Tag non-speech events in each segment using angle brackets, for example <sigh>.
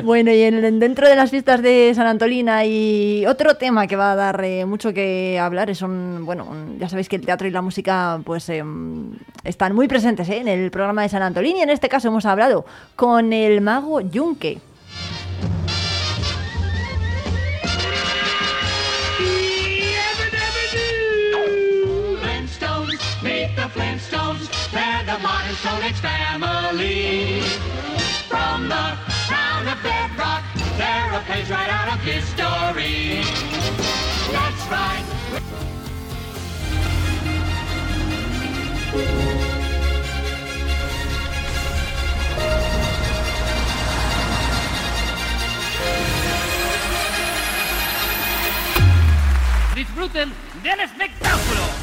Bueno, y en, dentro de las fiestas de San Antolina y otro tema que va a dar eh, mucho que hablar es un, bueno, ya sabéis que el teatro y la música pues em, están muy presentes eh, en el programa de San Antolín y en este caso hemos hablado con el mago Yunque. on the bedrock. They're a right out of history. That's right. Disfruten del espectáculo.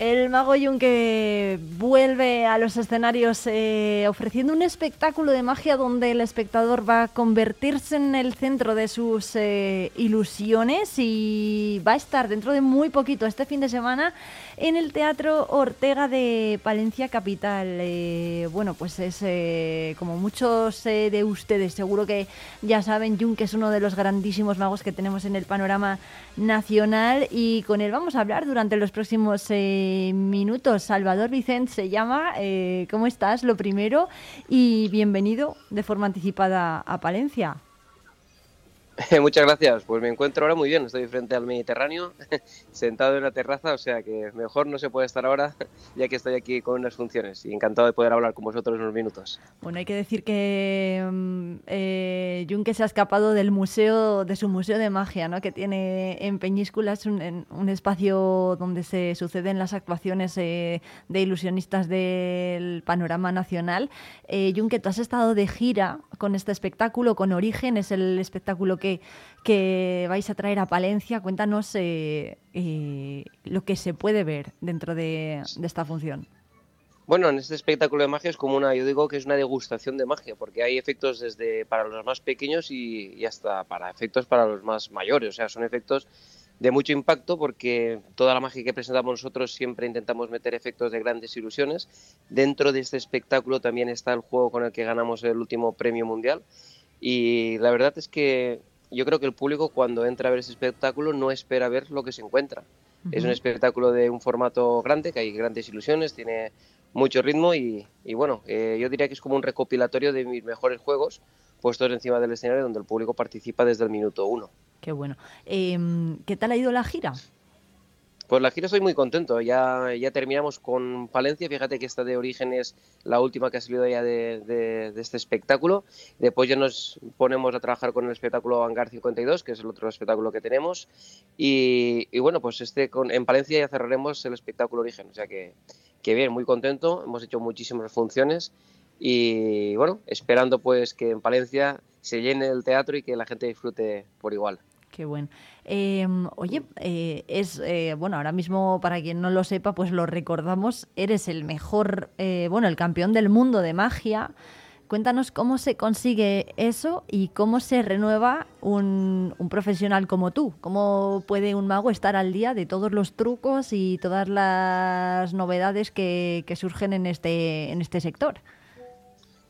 El mago que vuelve a los escenarios eh, ofreciendo un espectáculo de magia donde el espectador va a convertirse en el centro de sus eh, ilusiones y va a estar dentro de muy poquito, este fin de semana, en el Teatro Ortega de Palencia Capital. Eh, bueno, pues es como muchos de ustedes, seguro que ya saben, que es uno de los grandísimos magos que tenemos en el panorama nacional y con él vamos a hablar durante los próximos minutos. Salvador Vicente se llama. Eh, ¿Cómo estás? Lo primero. Y bienvenido de forma anticipada a Palencia. <laughs> Muchas gracias. Pues me encuentro ahora muy bien. Estoy frente al Mediterráneo, <laughs> sentado en la terraza, o sea que mejor no se puede estar ahora, <laughs> ya que estoy aquí con unas funciones. Y encantado de poder hablar con vosotros unos minutos. Bueno, hay que decir que mm, eh, Junque se ha escapado del museo, de su museo de magia, ¿no? que tiene en Peñíscola, es un, un espacio donde se suceden las actuaciones eh, de ilusionistas del panorama nacional. Eh, Junque, tú has estado de gira con este espectáculo, con Origen, es el espectáculo que, vais a traer a Palencia. Cuéntanos eh, eh, lo que se puede ver dentro de, esta función. Bueno, en este espectáculo de magia es como una, yo digo que es una degustación de magia, porque hay efectos desde para los más pequeños y, hasta para efectos para los más mayores. O sea, son efectos de mucho impacto porque toda la magia que presentamos nosotros siempre intentamos meter efectos de grandes ilusiones. Dentro de este espectáculo también está el juego con el que ganamos el último premio mundial. Y la verdad es que yo creo que el público cuando entra a ver ese espectáculo no espera ver lo que se encuentra. Es un espectáculo de un formato grande, que hay grandes ilusiones, tiene mucho ritmo y, bueno, eh, yo diría que es como un recopilatorio de mis mejores juegos puestos encima del escenario donde el público participa desde el minuto uno. Qué bueno. Em, ¿Qué tal ha ido la gira? Pues la gira estoy muy contento. Ya, ya terminamos con Palencia. Fíjate que esta de origen es la última que ha salido ya de, este espectáculo. Después ya nos ponemos a trabajar con el espectáculo Hangar 52, que es el otro espectáculo que tenemos. Y, bueno, pues este con, en Palencia ya cerraremos el espectáculo origen. O sea que, que bien, muy contento. Hemos hecho muchísimas funciones. Y bueno, esperando pues que en Palencia se llene el teatro y que la gente disfrute por igual. Qué bueno. Em, oye, eh, es eh, bueno, ahora mismo para quien no lo sepa, pues lo recordamos, eres el mejor, eh, bueno, el campeón del mundo de magia. Cuéntanos cómo se consigue eso y cómo se renueva un, profesional como tú. ¿Cómo puede un mago estar al día de todos los trucos y todas las novedades que, que surgen en este, en este sector?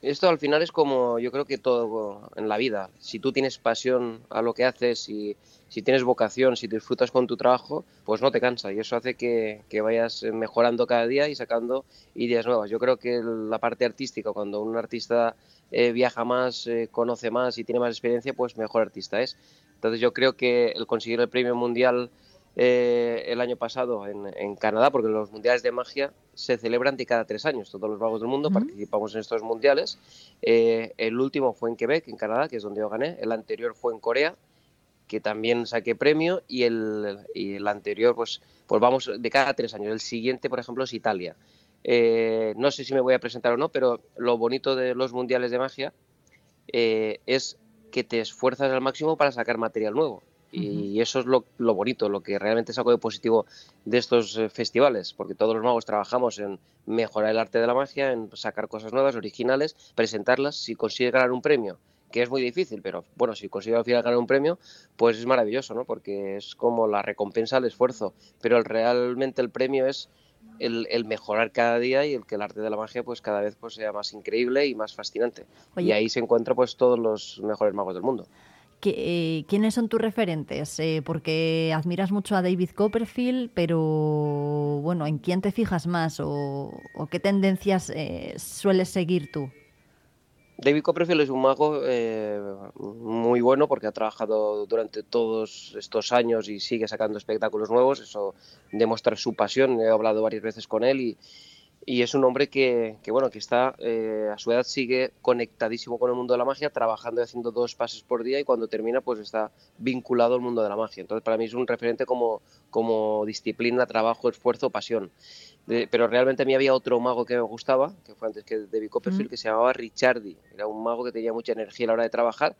Esto al final es como yo creo que todo en la vida. Si tú tienes pasión a lo que haces y si tienes vocación, si disfrutas con tu trabajo, pues no te cansa y eso hace que, vayas mejorando cada día y sacando ideas nuevas. Yo creo que la parte artística, cuando un artista eh, viaja más, eh, conoce más y tiene más experiencia, pues mejor artista es. Entonces yo creo que el conseguir el premio mundial eh, el año pasado en, Canadá, porque los mundiales de magia se celebran de cada tres años. Todos los magos del mundo participamos en estos mundiales. Eh, el último fue en Quebec, en Canadá, que es donde yo gané. El anterior fue en Corea, que también saqué premio. Y el, el anterior, pues, pues vamos de cada tres años. El siguiente, por ejemplo, es Italia. Eh, no sé si me voy a presentar o no, pero lo bonito de los mundiales de magia es que te esfuerzas al máximo para sacar material nuevo. Y eso es lo, bonito, lo que realmente saco de positivo de estos eh, festivales, porque todos los magos trabajamos en mejorar el arte de la magia, en sacar cosas nuevas, originales, presentarlas. Si consigue ganar un premio, que es muy difícil, pero bueno, si consigue al final ganar un premio, pues es maravilloso, ¿no? Porque es como la recompensa al esfuerzo, pero realmente el premio es el, el, mejorar cada día y el que el arte de la magia pues cada vez pues sea más increíble y más fascinante. Y ahí se encuentran pues todos los mejores magos del mundo. Eh, ¿Quiénes son tus referentes? Eh, porque admiras mucho a David Copperfield, pero bueno, ¿en quién te fijas más o, qué tendencias eh, sueles seguir tú? David Copperfield es un mago muy bueno porque ha trabajado durante todos estos años y sigue sacando espectáculos nuevos. Eso demuestra su pasión. He hablado varias veces con él y, y es un hombre que, bueno que está eh, a su edad sigue conectadísimo con el mundo de la magia trabajando y haciendo dos pases por día y cuando termina pues está vinculado al mundo de la magia. Entonces para mí es un referente como como disciplina trabajo esfuerzo pasión. Pero realmente a mí había otro mago que me gustaba que fue antes que David Copperfield que se llamaba Richardi. Era un mago que tenía mucha energía a la hora de trabajar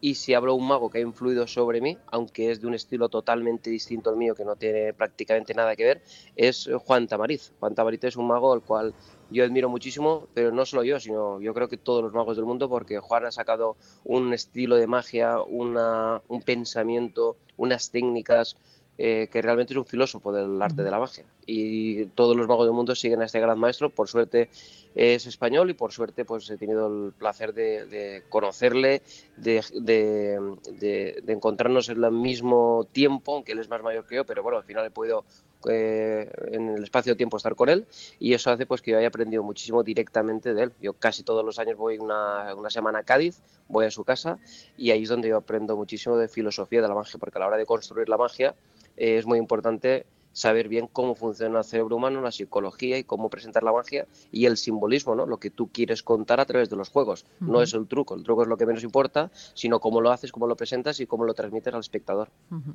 y si hablo un mago que ha influido sobre mí, aunque es de un estilo totalmente distinto al mío, que no tiene prácticamente nada que ver, es Juan Tamariz. Juan Tamariz es un mago al cual yo admiro muchísimo, pero no solo yo, sino yo creo que todos los magos del mundo, porque Juan ha sacado un estilo de magia, una, un pensamiento, unas técnicas, eh, que realmente es un filósofo del arte de la magia. Y todos los magos del mundo siguen a este gran maestro. Por suerte es español y por suerte pues he tenido el placer de, conocerle, de, de, encontrarnos en el mismo tiempo, aunque él es más mayor que yo, pero bueno, al final he podido eh, en el espacio-tiempo estar con él y eso hace pues que yo haya aprendido muchísimo directamente de él. Yo casi todos los años voy una, una semana a Cádiz, voy a su casa y ahí es donde yo aprendo muchísimo de filosofía de la magia, porque a la hora de construir la magia es muy importante saber bien cómo funciona el cerebro humano, la psicología y cómo presentar la magia y el simbolismo, ¿no? Lo que tú quieres contar a través de los juegos. No es el truco, el truco es lo que menos importa, sino cómo lo haces, cómo lo presentas y cómo lo transmites al espectador.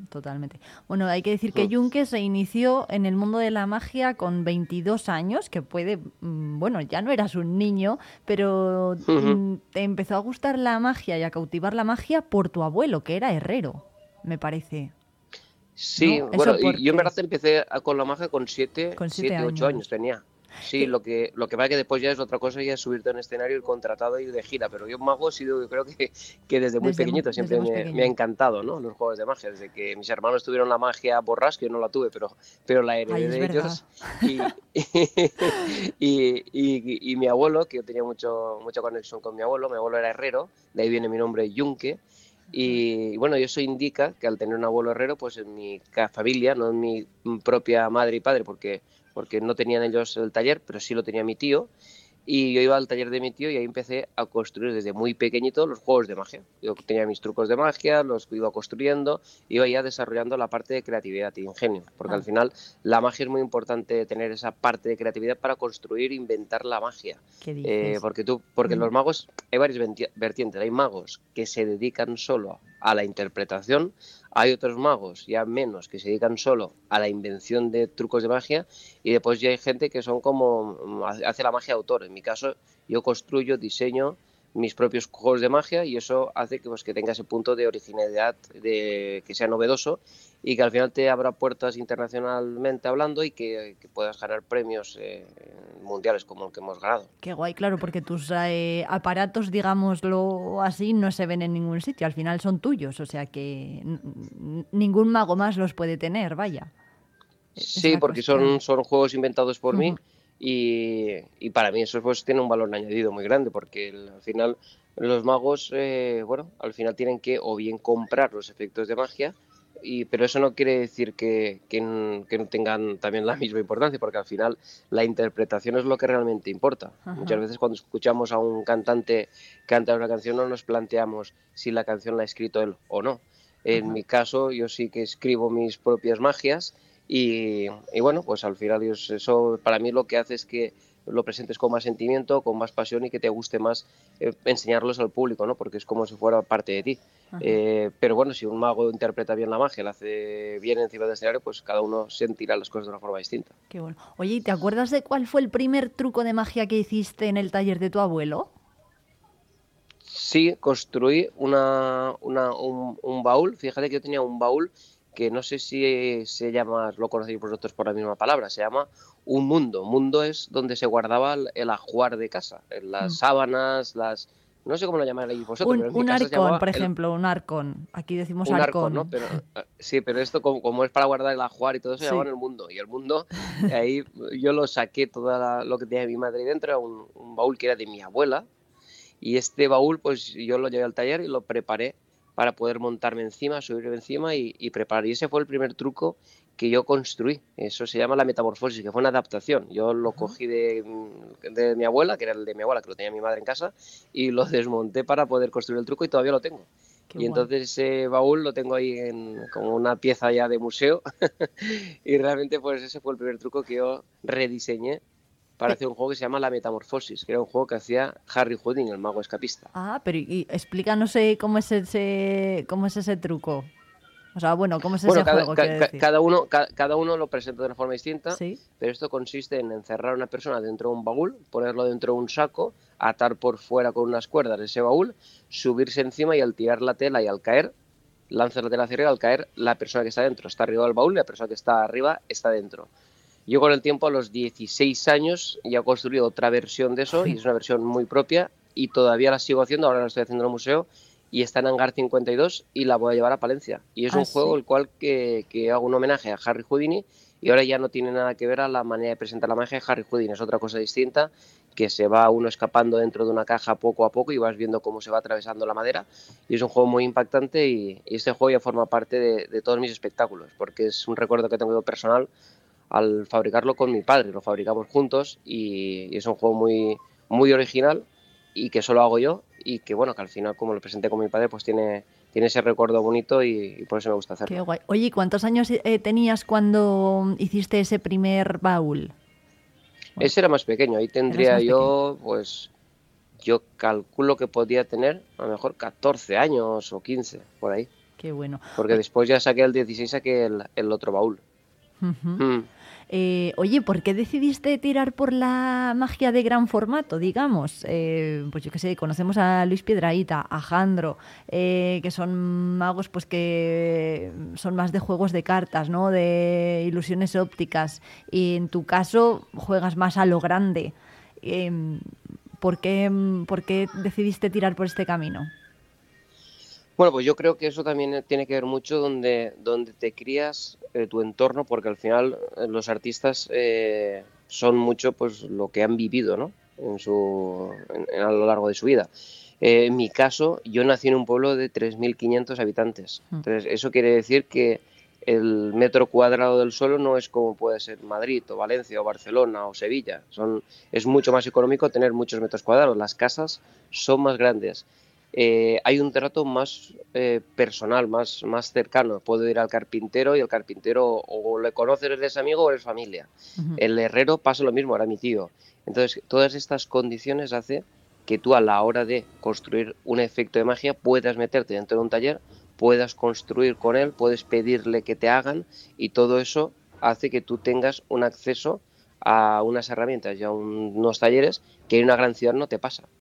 totalmente. Bueno, hay que decir que Junque se inició en el mundo de la magia con 22 años, que puede, mm, bueno, ya no eras un niño, pero mm, te empezó a gustar la magia y a cautivar la magia por tu abuelo, que era herrero, me parece. Sí, bueno, yo en verdad empecé con la magia con 7, 7, 8 años tenía. Sí, lo que lo que pasa que después ya es otra cosa, ya es subirte en escenario, ir contratado, ir de gira. Pero yo mago he sido, yo creo que, que desde muy pequeñito siempre me, ha encantado, ¿no? Los juegos de magia. Desde que mis hermanos tuvieron la magia borras, que yo no la tuve, pero, pero la heredé de ellos. Y, y, y, mi abuelo, que yo tenía mucho, mucha conexión con mi abuelo, mi abuelo era herrero, de ahí viene mi nombre Yunque. Y bueno, eso indica que al tener un abuelo herrero, pues en mi familia, no en mi propia madre y padre, porque, porque no tenían ellos el taller, pero sí lo tenía mi tío, y yo iba al taller de mi tío y ahí empecé a construir desde muy pequeñito los juegos de magia. Yo tenía mis trucos de magia, los iba construyendo, iba ya desarrollando la parte de creatividad y ingenio, porque al ah. final la magia es muy importante tener esa parte de creatividad para construir e inventar la magia. Eh, porque tú, porque los magos hay varias vertientes. Hay magos que se dedican solo a la interpretación, hay otros magos, ya menos, que se dedican solo a la invención de trucos de magia y después ya hay gente que son como, mm, hace la magia autor. En mi caso, yo construyo, diseño mis propios juegos de magia y eso hace que, pues, que tenga ese punto de originalidad, de que sea novedoso y que al final te abra puertas internacionalmente hablando y que, puedas ganar premios eh, mundiales como el que hemos ganado. Qué guay, claro, porque tus eh, aparatos, digámoslo así, no se ven en ningún sitio, al final son tuyos, o sea que ningún mago más los puede tener, vaya. Sí, porque son, son juegos inventados por mí y, para mí eso pues tiene un valor añadido muy grande porque al final los magos, eh, bueno, al final tienen que o bien comprar los efectos de magia, y, pero eso no quiere decir que, que, no tengan también la <laughs> misma importancia, porque al final la interpretación es lo que realmente importa. Muchas veces cuando escuchamos a un cantante cantar una canción no nos planteamos si la canción la ha escrito él o no. En mi caso, yo sí que escribo mis propias magias y, bueno, pues al final eso para mí lo que hace es que lo presentes con más sentimiento, con más pasión y que te guste más eh, enseñarlos al público, ¿no? Porque es como si fuera parte de ti. Eh, pero bueno, si un mago interpreta bien la magia, la hace bien encima del escenario, pues cada uno sentirá las cosas de una forma distinta. Qué bueno. Oye, te acuerdas de cuál fue el primer truco de magia que hiciste en el taller de tu abuelo? Sí, construí una, un, un baúl. Fíjate que yo tenía un baúl que no sé si se llama, lo conocéis vosotros por la misma palabra, se llama un mundo. Mundo es donde se guardaba el ajuar de casa, las mm. sábanas, las no sé cómo lo llamáis vosotros. Un, pero en mi un casa se arcón, por el- ejemplo, un arcón. Aquí decimos un arcón. arcón, ¿no? Pero, eh, sí, pero esto como, como es para guardar el ajuar y todo eso, Sí. se llama el mundo. Y el mundo, ahí yo lo saqué todo lo que tenía mi madre ahí dentro, era un, un baúl que era de mi abuela. Y este baúl, pues yo lo llevé al taller y lo preparé para poder montarme encima, subirme encima y, y preparar. Y ese fue el primer truco que yo construí. Eso se llama la metamorfosis, que fue una adaptación. Yo lo cogí de, de mi abuela, que era el de mi abuela, que lo tenía mi madre en casa, y lo desmonté para poder construir el truco y todavía lo tengo. Qué y guay. entonces ese baúl lo tengo ahí en, como una pieza ya de museo <laughs> y realmente pues ese fue el primer truco que yo rediseñé para hacer un juego que se llama La Metamorfosis, que era un juego que hacía Harry Houdini, el mago escapista. Ah, pero y, explícanos eh, cómo es ese cómo es ese truco. O sea, bueno, cómo es Bueno, ese cada, juego, ca- decir. cada uno, ca- cada uno lo presenta de una forma distinta, Sí. pero esto consiste en encerrar a una persona dentro de un baúl, ponerlo dentro de un saco, atar por fuera con unas cuerdas ese baúl, subirse encima y al tirar la tela y al caer, lanzas la tela hacia arriba, al caer la persona que está dentro está arriba del baúl y la persona que está arriba está dentro. Yo con el tiempo, a los 16 años, ya he construido otra versión de eso y es una versión muy propia y todavía la sigo haciendo, ahora la estoy haciendo en el museo y está en Hangar 52 y la voy a llevar a Palencia. Y es Ah, un juego sí. el cual que, que hago un homenaje a Harry Houdini y ahora ya no tiene nada que ver a la manera de presentar la magia de Harry Houdini, es otra cosa distinta que se va uno escapando dentro de una caja poco a poco y vas viendo cómo se va atravesando la madera y es un juego muy impactante y, y este juego ya forma parte de, de todos mis espectáculos porque es un recuerdo que tengo personal al fabricarlo con mi padre, lo fabricamos juntos y, y es un juego muy, muy original y que solo hago yo y que bueno, que al final como lo presenté con mi padre pues tiene, tiene ese recuerdo bonito y, y por eso me gusta hacerlo. Qué guay. Oye, ¿y ¿cuántos años eh, tenías cuando hiciste ese primer baúl? Ese era más pequeño, ahí tendría yo pues yo calculo que podía tener a lo mejor 14 años o 15 por ahí, Qué bueno. porque después ya saqué el 16 saqué el, el otro baúl. Mm. Eh, oye, ¿por qué decidiste tirar por la magia de gran formato, digamos? Eh, pues yo qué sé, conocemos a Luis Piedraíta, a Jandro, eh, que son magos pues que son más de juegos de cartas, ¿no? De ilusiones ópticas. Y en tu caso juegas más a lo grande. Em, ¿por, qué, por qué decidiste tirar por este camino? Bueno, pues yo creo que eso también tiene que ver mucho donde, donde te crías eh, tu entorno, porque al final eh, los artistas eh, son mucho pues lo que han vivido, ¿no? En su, en- en- a lo largo de su vida. Eh, en mi caso, yo nací en un pueblo de 3.500 habitantes. Mm. Entonces, eso quiere decir que el metro cuadrado del suelo no es como puede ser Madrid o Valencia o Barcelona o Sevilla. Son, es mucho más económico tener muchos metros cuadrados. Las casas son más grandes. Eh, hay un trato más eh, personal, más, más cercano. Puedo ir al carpintero y el carpintero o le conoces, eres amigo o eres familia. El herrero pasa lo mismo, era mi tío. Entonces, todas estas condiciones hace que tú a la hora de construir un efecto de magia puedas meterte dentro de un taller, puedas construir con él, puedes pedirle que te hagan y todo eso hace que tú tengas un acceso a unas herramientas y a un- unos talleres que en una gran ciudad no te pasa.